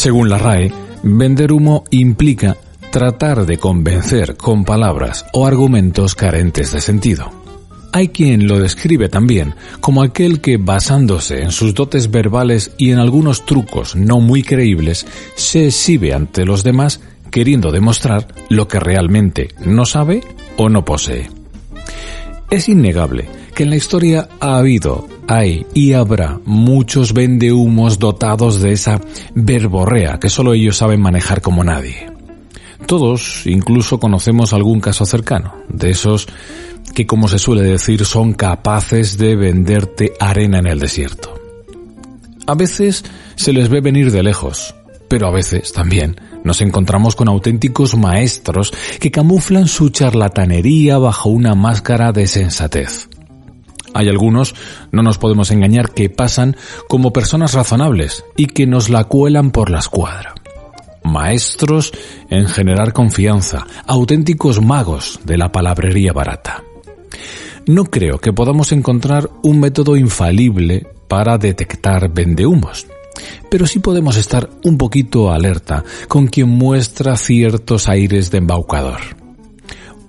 Según la RAE, vender humo implica tratar de convencer con palabras o argumentos carentes de sentido. Hay quien lo describe también como aquel que, basándose en sus dotes verbales y en algunos trucos no muy creíbles, se exhibe ante los demás queriendo demostrar lo que realmente no sabe o no posee. Es innegable que en la historia ha habido, hay y habrá muchos vendehumos dotados de esa verborrea que solo ellos saben manejar como nadie. Todos incluso conocemos algún caso cercano, de esos que como se suele decir son capaces de venderte arena en el desierto. A veces se les ve venir de lejos, pero a veces también nos encontramos con auténticos maestros que camuflan su charlatanería bajo una máscara de sensatez. Hay algunos, no nos podemos engañar, que pasan como personas razonables y que nos la cuelan por la escuadra. Maestros en generar confianza, auténticos magos de la palabrería barata. No creo que podamos encontrar un método infalible para detectar vendehumos, pero sí podemos estar un poquito alerta con quien muestra ciertos aires de embaucador.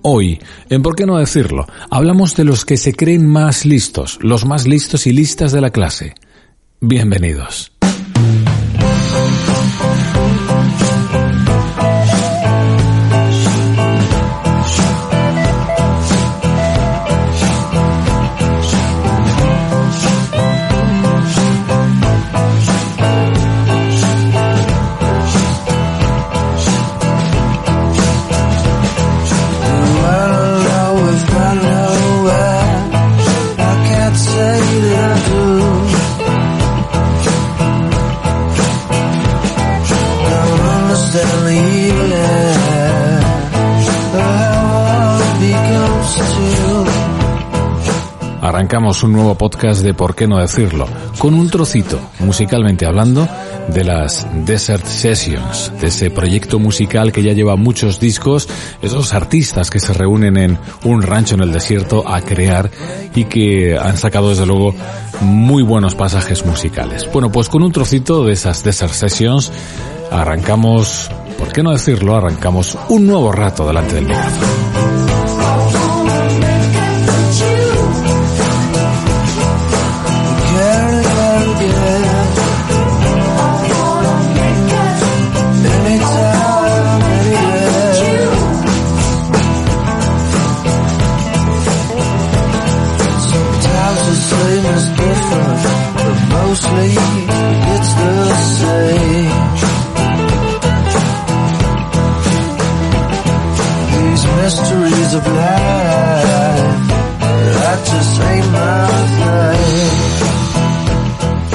Hoy, en por qué no decirlo, hablamos de los que se creen más listos, los más listos y listas de la clase. Bienvenidos. Arrancamos un nuevo podcast de Por qué no decirlo, con un trocito, musicalmente hablando, de las Desert Sessions, de ese proyecto musical que ya lleva muchos discos, esos artistas que se reúnen en un rancho en el desierto a crear y que han sacado desde luego muy buenos pasajes musicales. Bueno, pues con un trocito de esas Desert Sessions arrancamos, ¿por qué no decirlo? Arrancamos un nuevo rato delante del micrófono.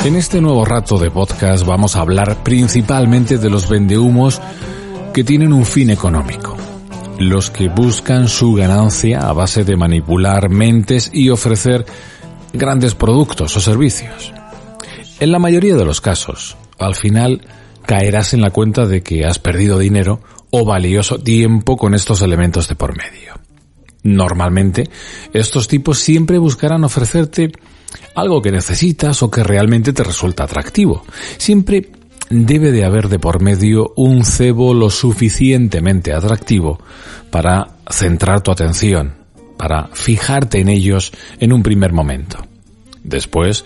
En este nuevo rato de podcast vamos a hablar principalmente de los vendehumos que tienen un fin económico. Los que buscan su ganancia a base de manipular mentes y ofrecer grandes productos o servicios. En la mayoría de los casos, al final caerás en la cuenta de que has perdido dinero o valioso tiempo con estos elementos de por medio. Normalmente, estos tipos siempre buscarán ofrecerte algo que necesitas o que realmente te resulta atractivo. Siempre debe de haber de por medio un cebo lo suficientemente atractivo para centrar tu atención, para fijarte en ellos en un primer momento. Después,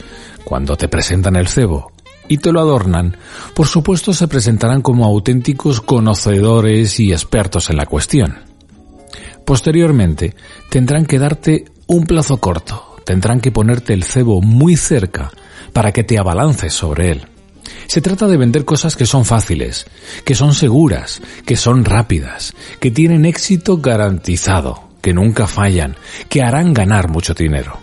cuando te presentan el cebo y te lo adornan, por supuesto se presentarán como auténticos conocedores y expertos en la cuestión. Posteriormente, tendrán que darte un plazo corto, tendrán que ponerte el cebo muy cerca para que te abalances sobre él. Se trata de vender cosas que son fáciles, que son seguras, que son rápidas, que tienen éxito garantizado, que nunca fallan, que harán ganar mucho dinero.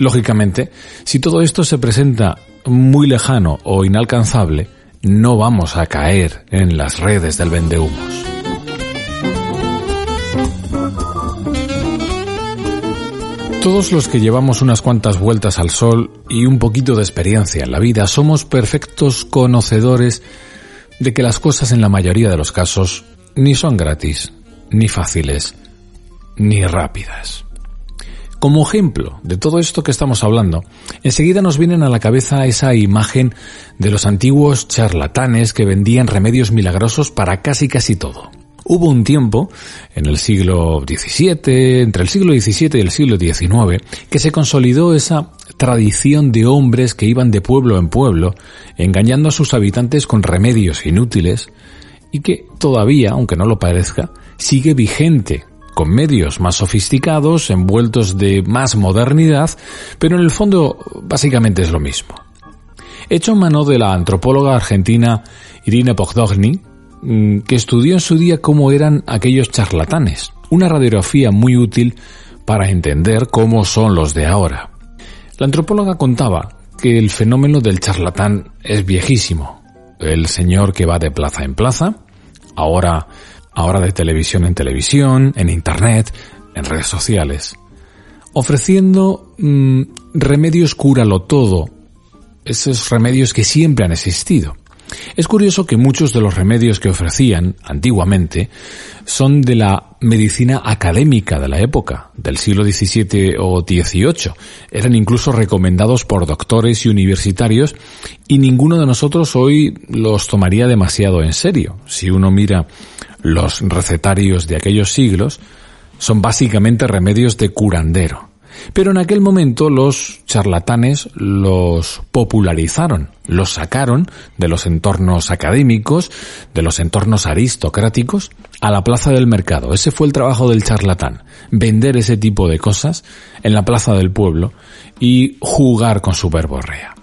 Lógicamente, si todo esto se presenta muy lejano o inalcanzable, no vamos a caer en las redes del vendehumos. Todos los que llevamos unas cuantas vueltas al sol y un poquito de experiencia en la vida somos perfectos conocedores de que las cosas en la mayoría de los casos ni son gratis, ni fáciles, ni rápidas. Como ejemplo de todo esto que estamos hablando, enseguida nos vienen a la cabeza esa imagen de los antiguos charlatanes que vendían remedios milagrosos para casi casi todo. Hubo un tiempo, en el siglo XVII, entre el siglo XVII y el siglo XIX, que se consolidó esa tradición de hombres que iban de pueblo en pueblo, engañando a sus habitantes con remedios inútiles, y que todavía, aunque no lo parezca, sigue vigente con medios más sofisticados, envueltos de más modernidad, pero en el fondo básicamente es lo mismo. Hecho en mano de la antropóloga argentina Irina Pogdogni, mm, que estudió en su día cómo eran aquellos charlatanes, una radiografía muy útil para entender cómo son los de ahora. La antropóloga contaba que el fenómeno del charlatán es viejísimo. El señor que va de plaza en plaza, ahora ahora de televisión en televisión, en Internet, en redes sociales, ofreciendo mm, remedios cúralo todo, esos remedios que siempre han existido. Es curioso que muchos de los remedios que ofrecían antiguamente son de la medicina académica de la época, del siglo XVII o XVIII. Eran incluso recomendados por doctores y universitarios y ninguno de nosotros hoy los tomaría demasiado en serio. Si uno mira los recetarios de aquellos siglos son básicamente remedios de curandero. Pero en aquel momento los charlatanes los popularizaron, los sacaron de los entornos académicos, de los entornos aristocráticos, a la plaza del mercado. Ese fue el trabajo del charlatán, vender ese tipo de cosas en la plaza del pueblo y jugar con su verborrea.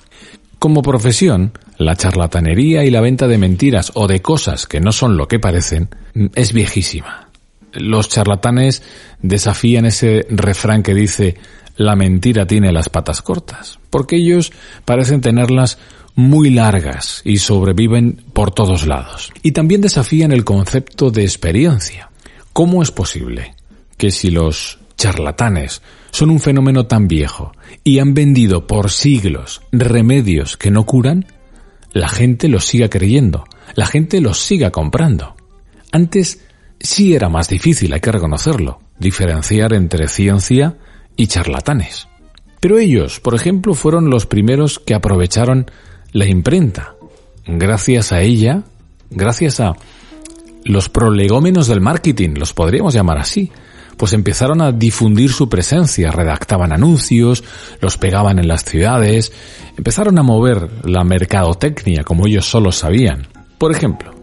Como profesión, la charlatanería y la venta de mentiras o de cosas que no son lo que parecen es viejísima. Los charlatanes desafían ese refrán que dice la mentira tiene las patas cortas, porque ellos parecen tenerlas muy largas y sobreviven por todos lados. Y también desafían el concepto de experiencia. ¿Cómo es posible que si los charlatanes son un fenómeno tan viejo y han vendido por siglos remedios que no curan, la gente los siga creyendo, la gente los siga comprando. Antes sí era más difícil, hay que reconocerlo, diferenciar entre ciencia y charlatanes. Pero ellos, por ejemplo, fueron los primeros que aprovecharon la imprenta. Gracias a ella, gracias a los prolegómenos del marketing, los podríamos llamar así, pues empezaron a difundir su presencia, redactaban anuncios, los pegaban en las ciudades, empezaron a mover la mercadotecnia como ellos solo sabían. Por ejemplo,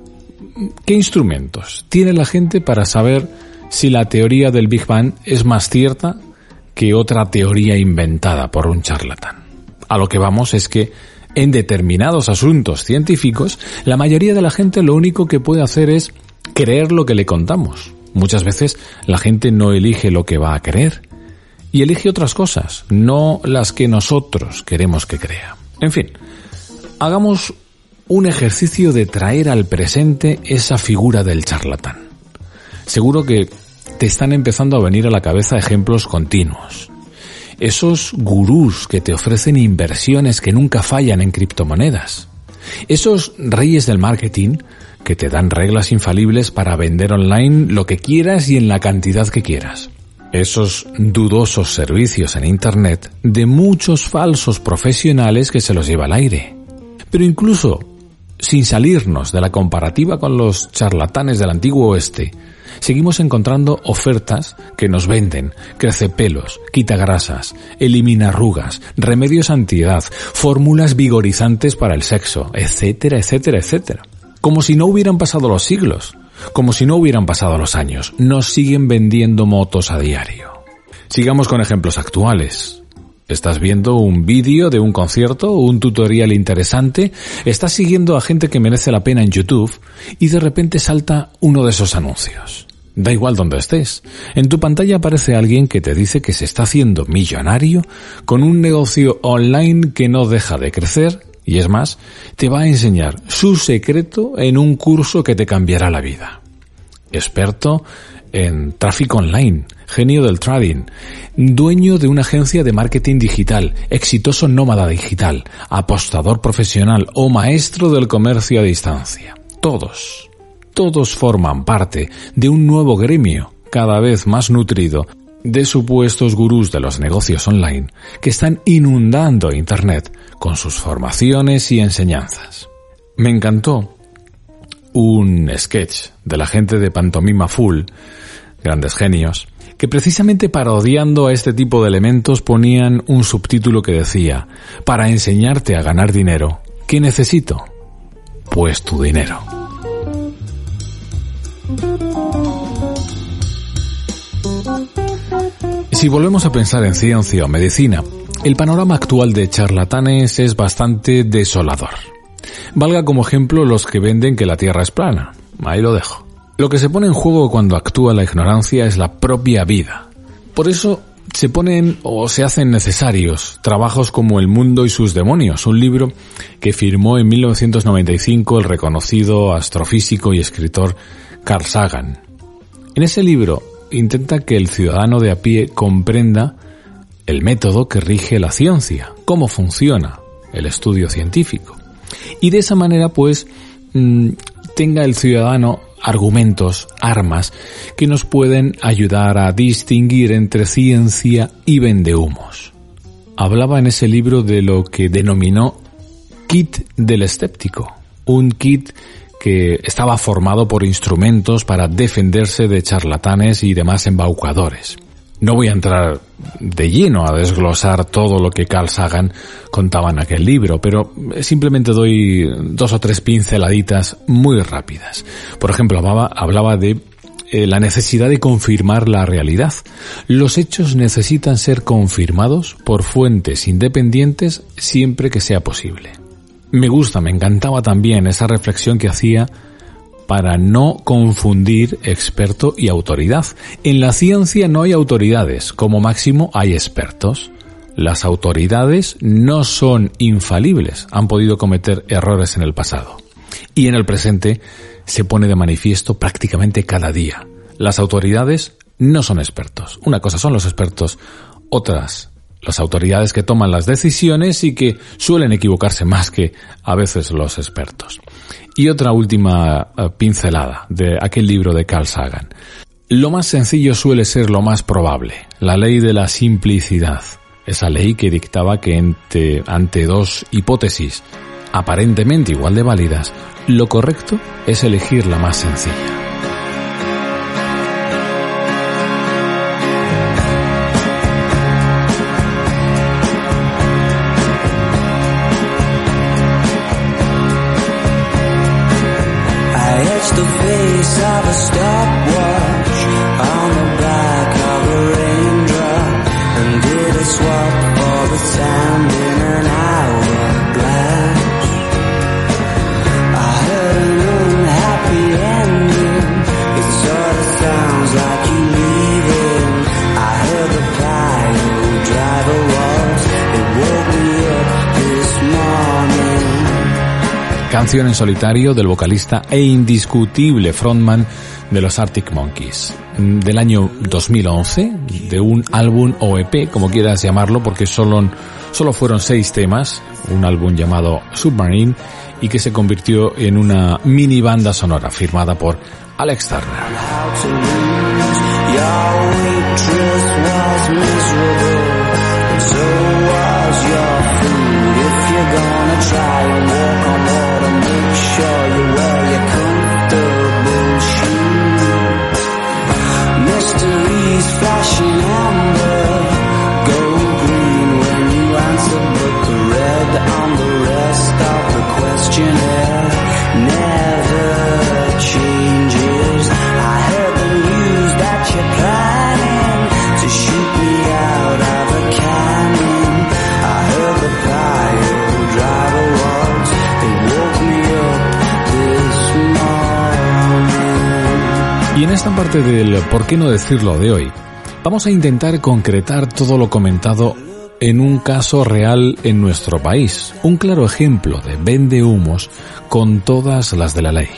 ¿qué instrumentos tiene la gente para saber si la teoría del Big Bang es más cierta que otra teoría inventada por un charlatán? A lo que vamos es que en determinados asuntos científicos, la mayoría de la gente lo único que puede hacer es creer lo que le contamos. Muchas veces la gente no elige lo que va a creer y elige otras cosas, no las que nosotros queremos que crea. En fin, hagamos un ejercicio de traer al presente esa figura del charlatán. Seguro que te están empezando a venir a la cabeza ejemplos continuos. Esos gurús que te ofrecen inversiones que nunca fallan en criptomonedas. Esos reyes del marketing que te dan reglas infalibles para vender online lo que quieras y en la cantidad que quieras. Esos dudosos servicios en Internet de muchos falsos profesionales que se los lleva al aire. Pero incluso, sin salirnos de la comparativa con los charlatanes del antiguo oeste, seguimos encontrando ofertas que nos venden, crece pelos, quita grasas, elimina arrugas, remedios antiedad, fórmulas vigorizantes para el sexo, etcétera, etcétera, etcétera como si no hubieran pasado los siglos, como si no hubieran pasado los años. Nos siguen vendiendo motos a diario. Sigamos con ejemplos actuales. Estás viendo un vídeo de un concierto, un tutorial interesante, estás siguiendo a gente que merece la pena en YouTube y de repente salta uno de esos anuncios. Da igual donde estés. En tu pantalla aparece alguien que te dice que se está haciendo millonario con un negocio online que no deja de crecer y es más, te va a enseñar su secreto en un curso que te cambiará la vida. Experto en tráfico online, genio del trading, dueño de una agencia de marketing digital, exitoso nómada digital, apostador profesional o maestro del comercio a distancia. Todos, todos forman parte de un nuevo gremio cada vez más nutrido de supuestos gurús de los negocios online que están inundando Internet con sus formaciones y enseñanzas. Me encantó un sketch de la gente de Pantomima Full, grandes genios, que precisamente parodiando a este tipo de elementos ponían un subtítulo que decía, para enseñarte a ganar dinero, ¿qué necesito? Pues tu dinero. Si volvemos a pensar en ciencia o medicina, el panorama actual de charlatanes es bastante desolador. Valga como ejemplo los que venden que la Tierra es plana. Ahí lo dejo. Lo que se pone en juego cuando actúa la ignorancia es la propia vida. Por eso se ponen o se hacen necesarios trabajos como El mundo y sus demonios, un libro que firmó en 1995 el reconocido astrofísico y escritor Carl Sagan. En ese libro intenta que el ciudadano de a pie comprenda el método que rige la ciencia, cómo funciona el estudio científico. Y de esa manera, pues, mm, tenga el ciudadano argumentos, armas, que nos pueden ayudar a distinguir entre ciencia y vendehumos. Hablaba en ese libro de lo que denominó kit del escéptico, un kit que estaba formado por instrumentos para defenderse de charlatanes y demás embaucadores. No voy a entrar de lleno a desglosar todo lo que Carl Sagan contaba en aquel libro, pero simplemente doy dos o tres pinceladitas muy rápidas. Por ejemplo, hablaba, de eh, la necesidad de confirmar la realidad. Los hechos necesitan ser confirmados por fuentes independientes siempre que sea posible. Me gusta, me encantaba también esa reflexión que hacía para no confundir experto y autoridad. En la ciencia no hay autoridades, como máximo hay expertos. Las autoridades no son infalibles, han podido cometer errores en el pasado. Y en el presente se pone de manifiesto prácticamente cada día. Las autoridades no son expertos. Una cosa son los expertos, otras las autoridades que toman las decisiones y que suelen equivocarse más que a veces los expertos. Y otra última eh, pincelada de aquel libro de Carl Sagan. Lo más sencillo suele ser lo más probable, la ley de la simplicidad, esa ley que dictaba que ante, ante dos hipótesis aparentemente igual de válidas, lo correcto es elegir la más sencilla. Canción en solitario del vocalista e indiscutible frontman de los Arctic Monkeys, del año 2011, de un álbum o EP, como quieras llamarlo, porque solo, solo fueron seis temas, un álbum llamado Submarine, y que se convirtió en una mini banda sonora firmada por Alex Turner. Sure you wear your comfortable shoes. Flashing amber, green when you answer, but the red on the rest of the questionnaire esta parte del por qué no decirlo de hoy, vamos a intentar concretar todo lo comentado en un caso real en nuestro país, un claro ejemplo de vende humos con todas las de la ley.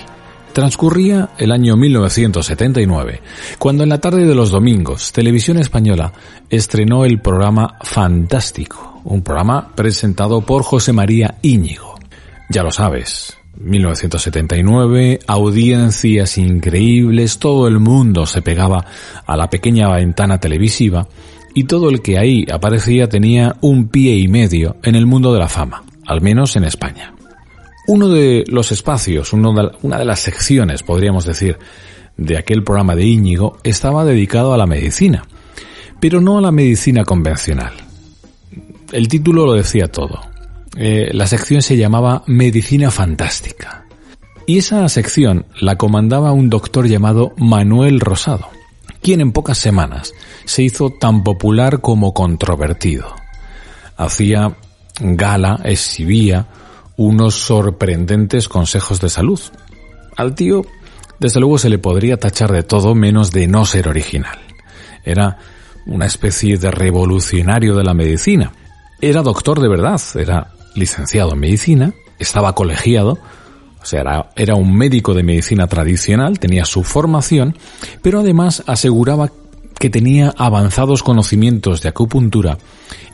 Transcurría el año 1979, cuando en la tarde de los domingos Televisión Española estrenó el programa Fantástico, un programa presentado por José María Íñigo. Ya lo sabes, 1979, audiencias increíbles, todo el mundo se pegaba a la pequeña ventana televisiva y todo el que ahí aparecía tenía un pie y medio en el mundo de la fama, al menos en España. Uno de los espacios, una de las secciones, podríamos decir, de aquel programa de Íñigo estaba dedicado a la medicina, pero no a la medicina convencional. El título lo decía todo. Eh, la sección se llamaba Medicina Fantástica. Y esa sección la comandaba un doctor llamado Manuel Rosado, quien en pocas semanas se hizo tan popular como controvertido. Hacía gala, exhibía unos sorprendentes consejos de salud. Al tío, desde luego, se le podría tachar de todo menos de no ser original. Era una especie de revolucionario de la medicina. Era doctor de verdad, era licenciado en medicina, estaba colegiado, o sea, era, un médico de medicina tradicional, tenía su formación, pero además aseguraba que tenía avanzados conocimientos de acupuntura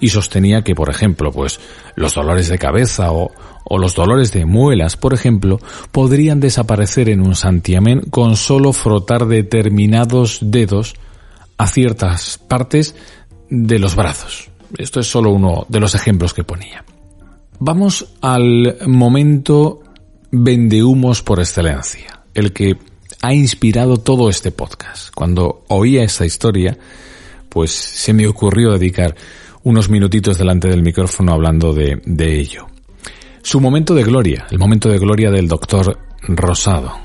y sostenía que, por ejemplo, pues los dolores de cabeza o, o los dolores de muelas, por ejemplo, podrían desaparecer en un santiamén con solo frotar determinados dedos a ciertas partes de los brazos. Esto es solo uno de los ejemplos que ponía. Vamos al momento vendehumos por excelencia, el que ha inspirado todo este podcast. Cuando oía esta historia, pues se me ocurrió dedicar unos minutitos delante del micrófono hablando de, de ello. Su momento de gloria, el momento de gloria del doctor Rosado,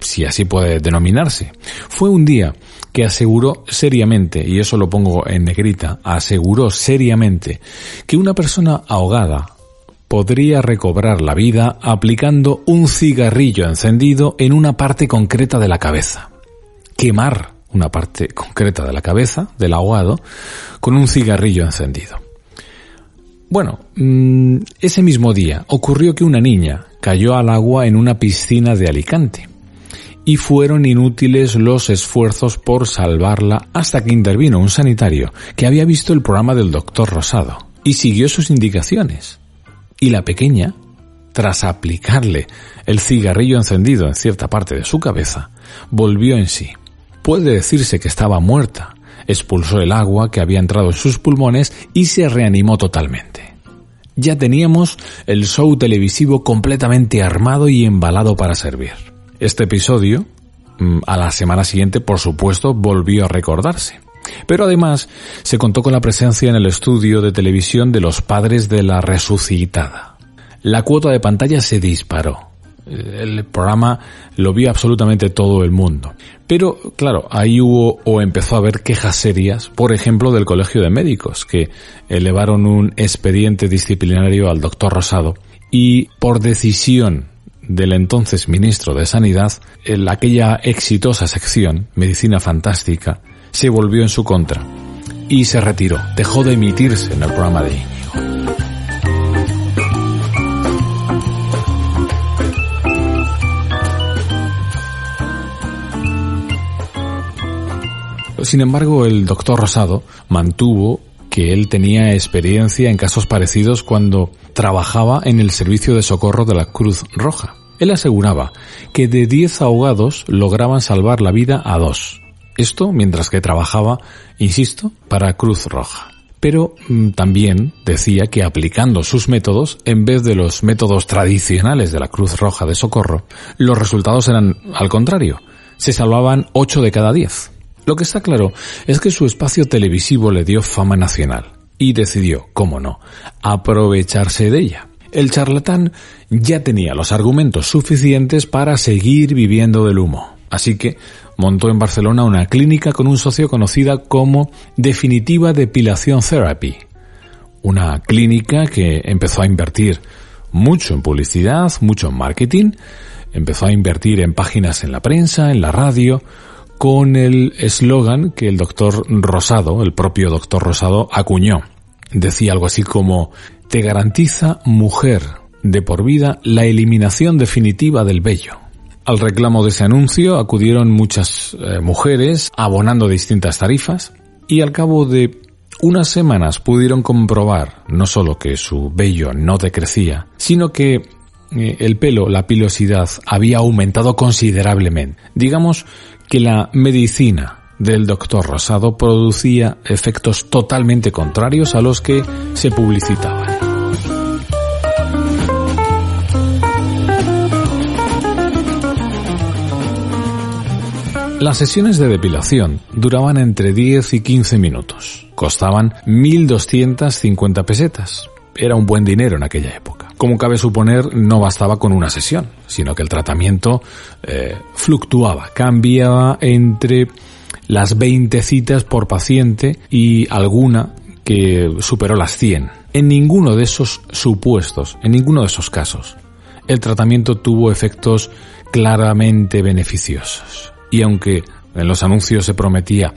si así puede denominarse, fue un día que aseguró seriamente, y eso lo pongo en negrita, aseguró seriamente que una persona ahogada podría recobrar la vida aplicando un cigarrillo encendido en una parte concreta de la cabeza. Quemar una parte concreta de la cabeza del ahogado con un cigarrillo encendido. Bueno, mm, ese mismo día ocurrió que una niña cayó al agua en una piscina de Alicante y fueron inútiles los esfuerzos por salvarla hasta que intervino un sanitario que había visto el programa del doctor Rosado y siguió sus indicaciones. Y la pequeña, tras aplicarle el cigarrillo encendido en cierta parte de su cabeza, volvió en sí. Puede decirse que estaba muerta, expulsó el agua que había entrado en sus pulmones y se reanimó totalmente. Ya teníamos el show televisivo completamente armado y embalado para servir. Este episodio, mm, a la semana siguiente, por supuesto, volvió a recordarse. Pero además se contó con la presencia en el estudio de televisión de los padres de la resucitada. La cuota de pantalla se disparó el programa lo vio absolutamente todo el mundo. Pero, claro, ahí hubo o empezó a haber quejas serias, por ejemplo, del Colegio de Médicos, que elevaron un expediente disciplinario al doctor Rosado y por decisión del entonces ministro de Sanidad, en aquella exitosa sección, Medicina Fantástica, se volvió en su contra y se retiró, dejó de emitirse en el programa de Sin embargo, el doctor Rosado mantuvo que él tenía experiencia en casos parecidos cuando trabajaba en el servicio de socorro de la Cruz Roja. Él aseguraba que de 10 ahogados lograban salvar la vida a dos. Esto mientras que trabajaba, insisto, para Cruz Roja. Pero mm, también decía que aplicando sus métodos, en vez de los métodos tradicionales de la Cruz Roja de socorro, los resultados eran al contrario. Se salvaban 8 de cada 10. Lo que está claro es que su espacio televisivo le dio fama nacional y decidió, cómo no, aprovecharse de ella. El charlatán ya tenía los argumentos suficientes para seguir viviendo del humo. Así que montó en Barcelona una clínica con un socio conocida como Definitiva Depilación Therapy. Una clínica que empezó a invertir mucho en publicidad, mucho en marketing, empezó a invertir en páginas en la prensa, en la radio, con el eslogan que el doctor Rosado, el propio doctor Rosado, acuñó. Decía algo así como, te garantiza mujer de por vida la eliminación definitiva del vello. Al reclamo de ese anuncio acudieron muchas eh, mujeres abonando distintas tarifas y al cabo de unas semanas pudieron comprobar no solo que su vello no decrecía, sino que eh, el pelo, la pilosidad, había aumentado considerablemente. Digamos que la medicina del doctor Rosado producía efectos totalmente contrarios a los que se publicitaban. Las sesiones de depilación duraban entre 10 y 15 minutos. Costaban 1.250 pesetas. Era un buen dinero en aquella época. Como cabe suponer, no bastaba con una sesión, sino que el tratamiento eh, fluctuaba, cambiaba entre las 20 citas por paciente y alguna que superó las 100. En ninguno de esos supuestos, en ninguno de esos casos, el tratamiento tuvo efectos claramente beneficiosos y aunque en los anuncios se prometía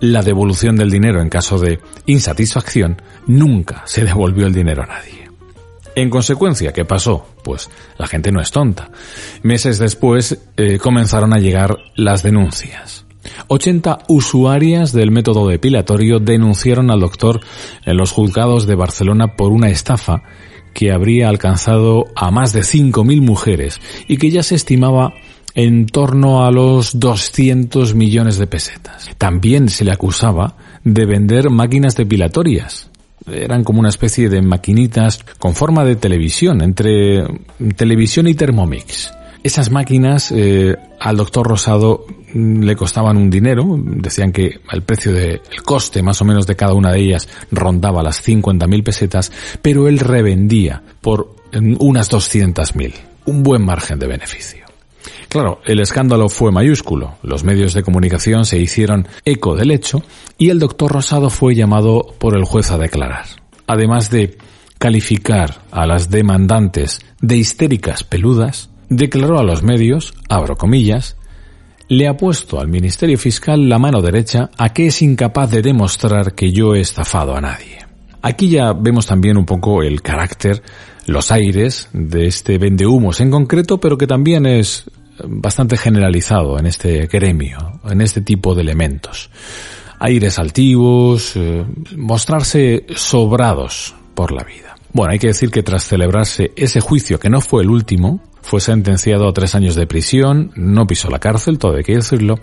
la devolución del dinero en caso de insatisfacción, nunca se devolvió el dinero a nadie. En consecuencia, ¿qué pasó? Pues la gente no es tonta. Meses después eh, comenzaron a llegar las denuncias. 80 usuarias del método depilatorio denunciaron al doctor en los juzgados de Barcelona por una estafa que habría alcanzado a más de 5.000 mujeres y que ya se estimaba en torno a los 200 millones de pesetas. También se le acusaba de vender máquinas depilatorias. Eran como una especie de maquinitas con forma de televisión, entre televisión y Thermomix. Esas máquinas eh, al doctor Rosado mm, le costaban un dinero, decían que el precio de, el coste más o menos de cada una de ellas rondaba las 50.000 pesetas, pero él revendía por mm, unas 200.000, un buen margen de beneficio. Claro, el escándalo fue mayúsculo. Los medios de comunicación se hicieron eco del hecho y el doctor Rosado fue llamado por el juez a declarar. Además de calificar a las demandantes de histéricas peludas, declaró a los medios, abro comillas, le ha puesto al Ministerio Fiscal la mano derecha a que es incapaz de demostrar que yo he estafado a nadie. Aquí ya vemos también un poco el carácter, los aires de este vendehumos en concreto, pero que también es bastante generalizado en este gremio, en este tipo de elementos. Aires altivos, eh, mostrarse sobrados por la vida. Bueno, hay que decir que tras celebrarse ese juicio, que no fue el último, fue sentenciado a tres años de prisión, no pisó la cárcel, todo hay que decirlo,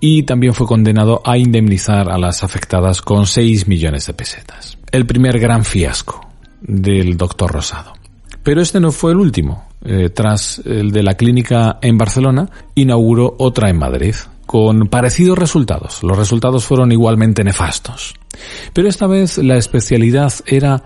y también fue condenado a indemnizar a las afectadas con 6 millones de pesetas. El primer gran fiasco del doctor Rosado. Pero este no fue el último. Eh, tras el de la clínica en Barcelona, inauguró otra en Madrid, con parecidos resultados. Los resultados fueron igualmente nefastos. Pero esta vez la especialidad era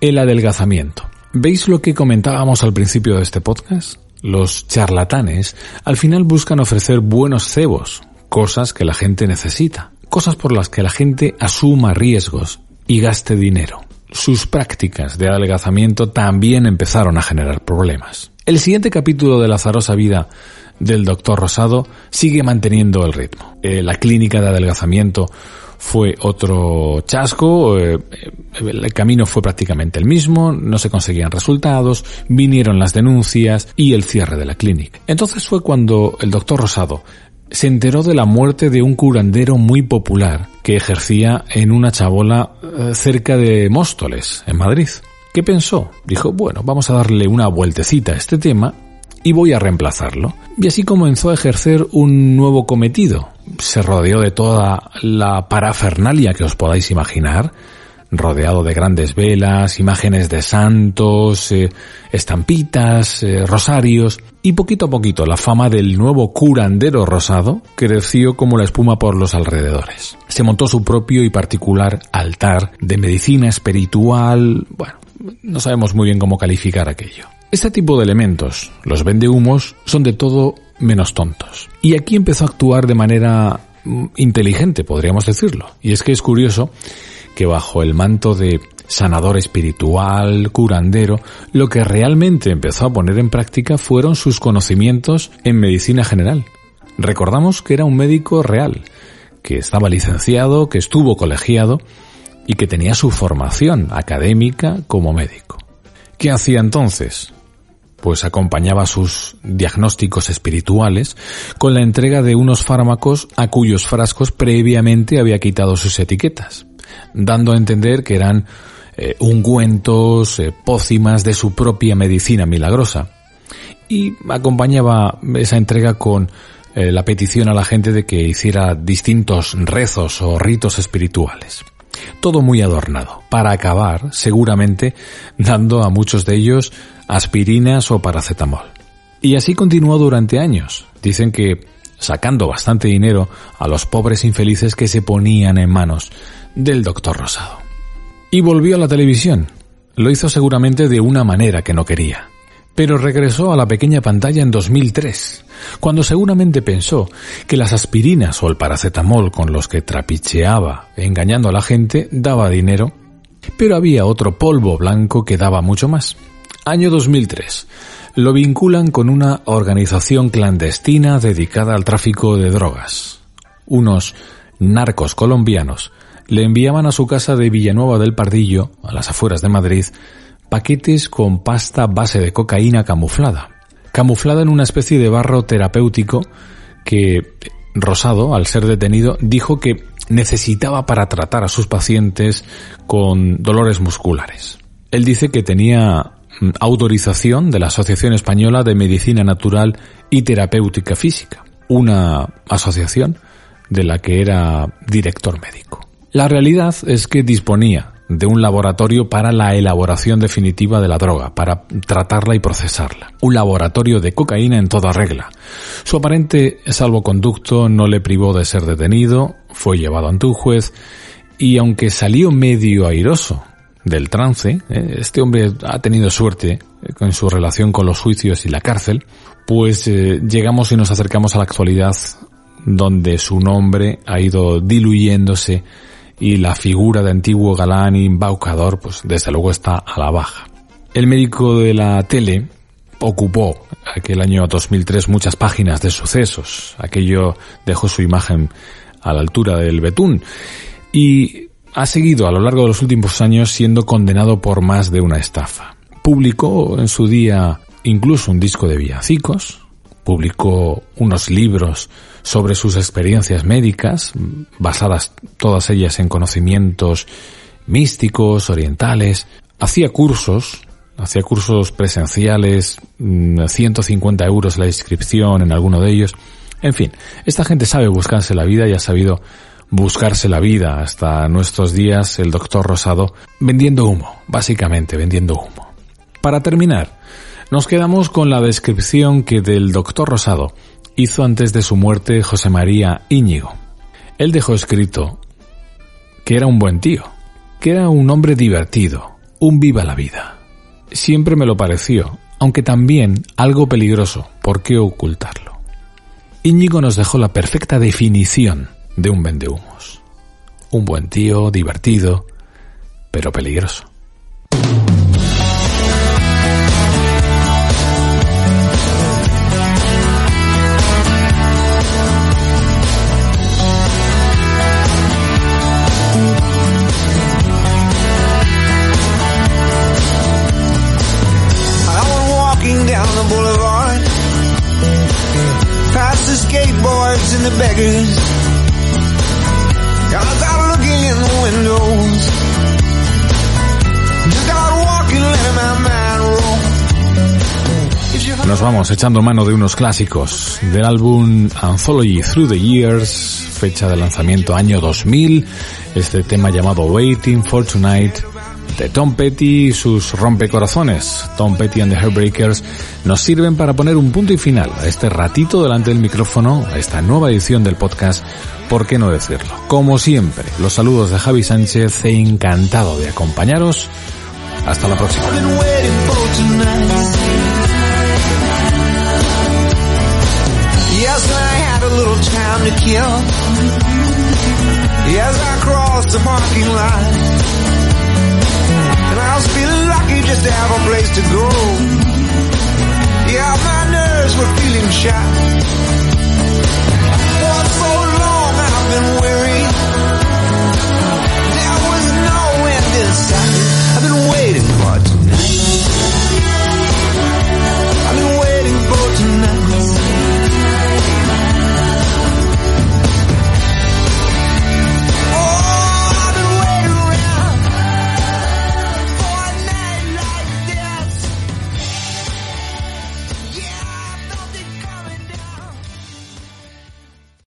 el adelgazamiento. ¿Veis lo que comentábamos al principio de este podcast? Los charlatanes al final buscan ofrecer buenos cebos, cosas que la gente necesita, cosas por las que la gente asuma riesgos y gaste dinero sus prácticas de adelgazamiento también empezaron a generar problemas. El siguiente capítulo de la azarosa vida del doctor Rosado sigue manteniendo el ritmo. Eh, la clínica de adelgazamiento fue otro chasco, eh, el camino fue prácticamente el mismo, no se conseguían resultados, vinieron las denuncias y el cierre de la clínica. Entonces fue cuando el doctor Rosado se enteró de la muerte de un curandero muy popular que ejercía en una chabola eh, cerca de Móstoles, en Madrid. ¿Qué pensó? Dijo, bueno, vamos a darle una vueltecita a este tema y voy a reemplazarlo. Y así comenzó a ejercer un nuevo cometido. Se rodeó de toda la parafernalia que os podáis imaginar, rodeado de grandes velas, imágenes de santos, eh, estampitas, eh, rosarios, y poquito a poquito la fama del nuevo curandero rosado creció como la espuma por los alrededores. Se montó su propio y particular altar de medicina espiritual, bueno, no sabemos muy bien cómo calificar aquello. Este tipo de elementos, los vendehumos, son de todo menos tontos. Y aquí empezó a actuar de manera mm, inteligente, podríamos decirlo. Y es que es curioso que bajo el manto de sanador espiritual, curandero, lo que realmente empezó a poner en práctica fueron sus conocimientos en medicina general. Recordamos que era un médico real, que estaba licenciado, que estuvo colegiado y que tenía su formación académica como médico. ¿Qué hacía entonces? Pues acompañaba sus diagnósticos espirituales con la entrega de unos fármacos a cuyos frascos previamente había quitado sus etiquetas, dando a entender que eran eh, ungüentos, eh, pócimas de su propia medicina milagrosa. Y acompañaba esa entrega con eh, la petición a la gente de que hiciera distintos rezos o ritos espirituales. Todo muy adornado, para acabar, seguramente, dando a muchos de ellos aspirinas o paracetamol. Y así continuó durante años. Dicen que sacando bastante dinero a los pobres infelices que se ponían en manos del doctor Rosado. Y volvió a la televisión. Lo hizo seguramente de una manera que no quería pero regresó a la pequeña pantalla en 2003, cuando seguramente pensó que las aspirinas o el paracetamol con los que trapicheaba engañando a la gente daba dinero, pero había otro polvo blanco que daba mucho más. Año 2003. Lo vinculan con una organización clandestina dedicada al tráfico de drogas. Unos narcos colombianos le enviaban a su casa de Villanueva del Pardillo, a las afueras de Madrid, paquetes con pasta base de cocaína camuflada, camuflada en una especie de barro terapéutico que Rosado, al ser detenido, dijo que necesitaba para tratar a sus pacientes con dolores musculares. Él dice que tenía autorización de la Asociación Española de Medicina Natural y Terapéutica Física, una asociación de la que era director médico. La realidad es que disponía de un laboratorio para la elaboración definitiva de la droga, para tratarla y procesarla. Un laboratorio de cocaína en toda regla. Su aparente salvoconducto no le privó de ser detenido, fue llevado ante un juez y aunque salió medio airoso del trance, eh, este hombre ha tenido suerte en su relación con los juicios y la cárcel, pues eh, llegamos y nos acercamos a la actualidad donde su nombre ha ido diluyéndose y la figura de antiguo galán y embaucador, pues desde luego está a la baja. El médico de la tele ocupó aquel año 2003 muchas páginas de sucesos. Aquello dejó su imagen a la altura del betún y ha seguido a lo largo de los últimos años siendo condenado por más de una estafa. Publicó en su día incluso un disco de villancicos, publicó unos libros sobre sus experiencias médicas, basadas todas ellas en conocimientos místicos, orientales. Hacía cursos, hacía cursos presenciales, 150 mm, euros la inscripción en alguno de ellos. En fin, esta gente sabe buscarse la vida y ha sabido buscarse la vida hasta nuestros días el doctor Rosado vendiendo humo, básicamente vendiendo humo. Para terminar, nos quedamos con la descripción que del doctor Rosado hizo antes de su muerte José María Íñigo. Él dejó escrito que era un buen tío, que era un hombre divertido, un viva la vida. Siempre me lo pareció, aunque también algo peligroso, ¿por qué ocultarlo? Íñigo nos dejó la perfecta definición de un vendehumos. Un buen tío, divertido, pero peligroso. Nos vamos echando mano de unos clásicos del álbum Anthology Through the Years, fecha de lanzamiento año 2000, este tema llamado Waiting for Tonight de Tom Petty y sus rompecorazones, Tom Petty and the Heartbreakers, nos sirven para poner un punto y final a este ratito delante del micrófono, a esta nueva edición del podcast, ¿por qué no decirlo? Como siempre, los saludos de Javi Sánchez, encantado de acompañaros. Hasta la próxima. was feeling lucky just to have a place to go. Yeah, my nerves were feeling shot. For so long I've been waiting.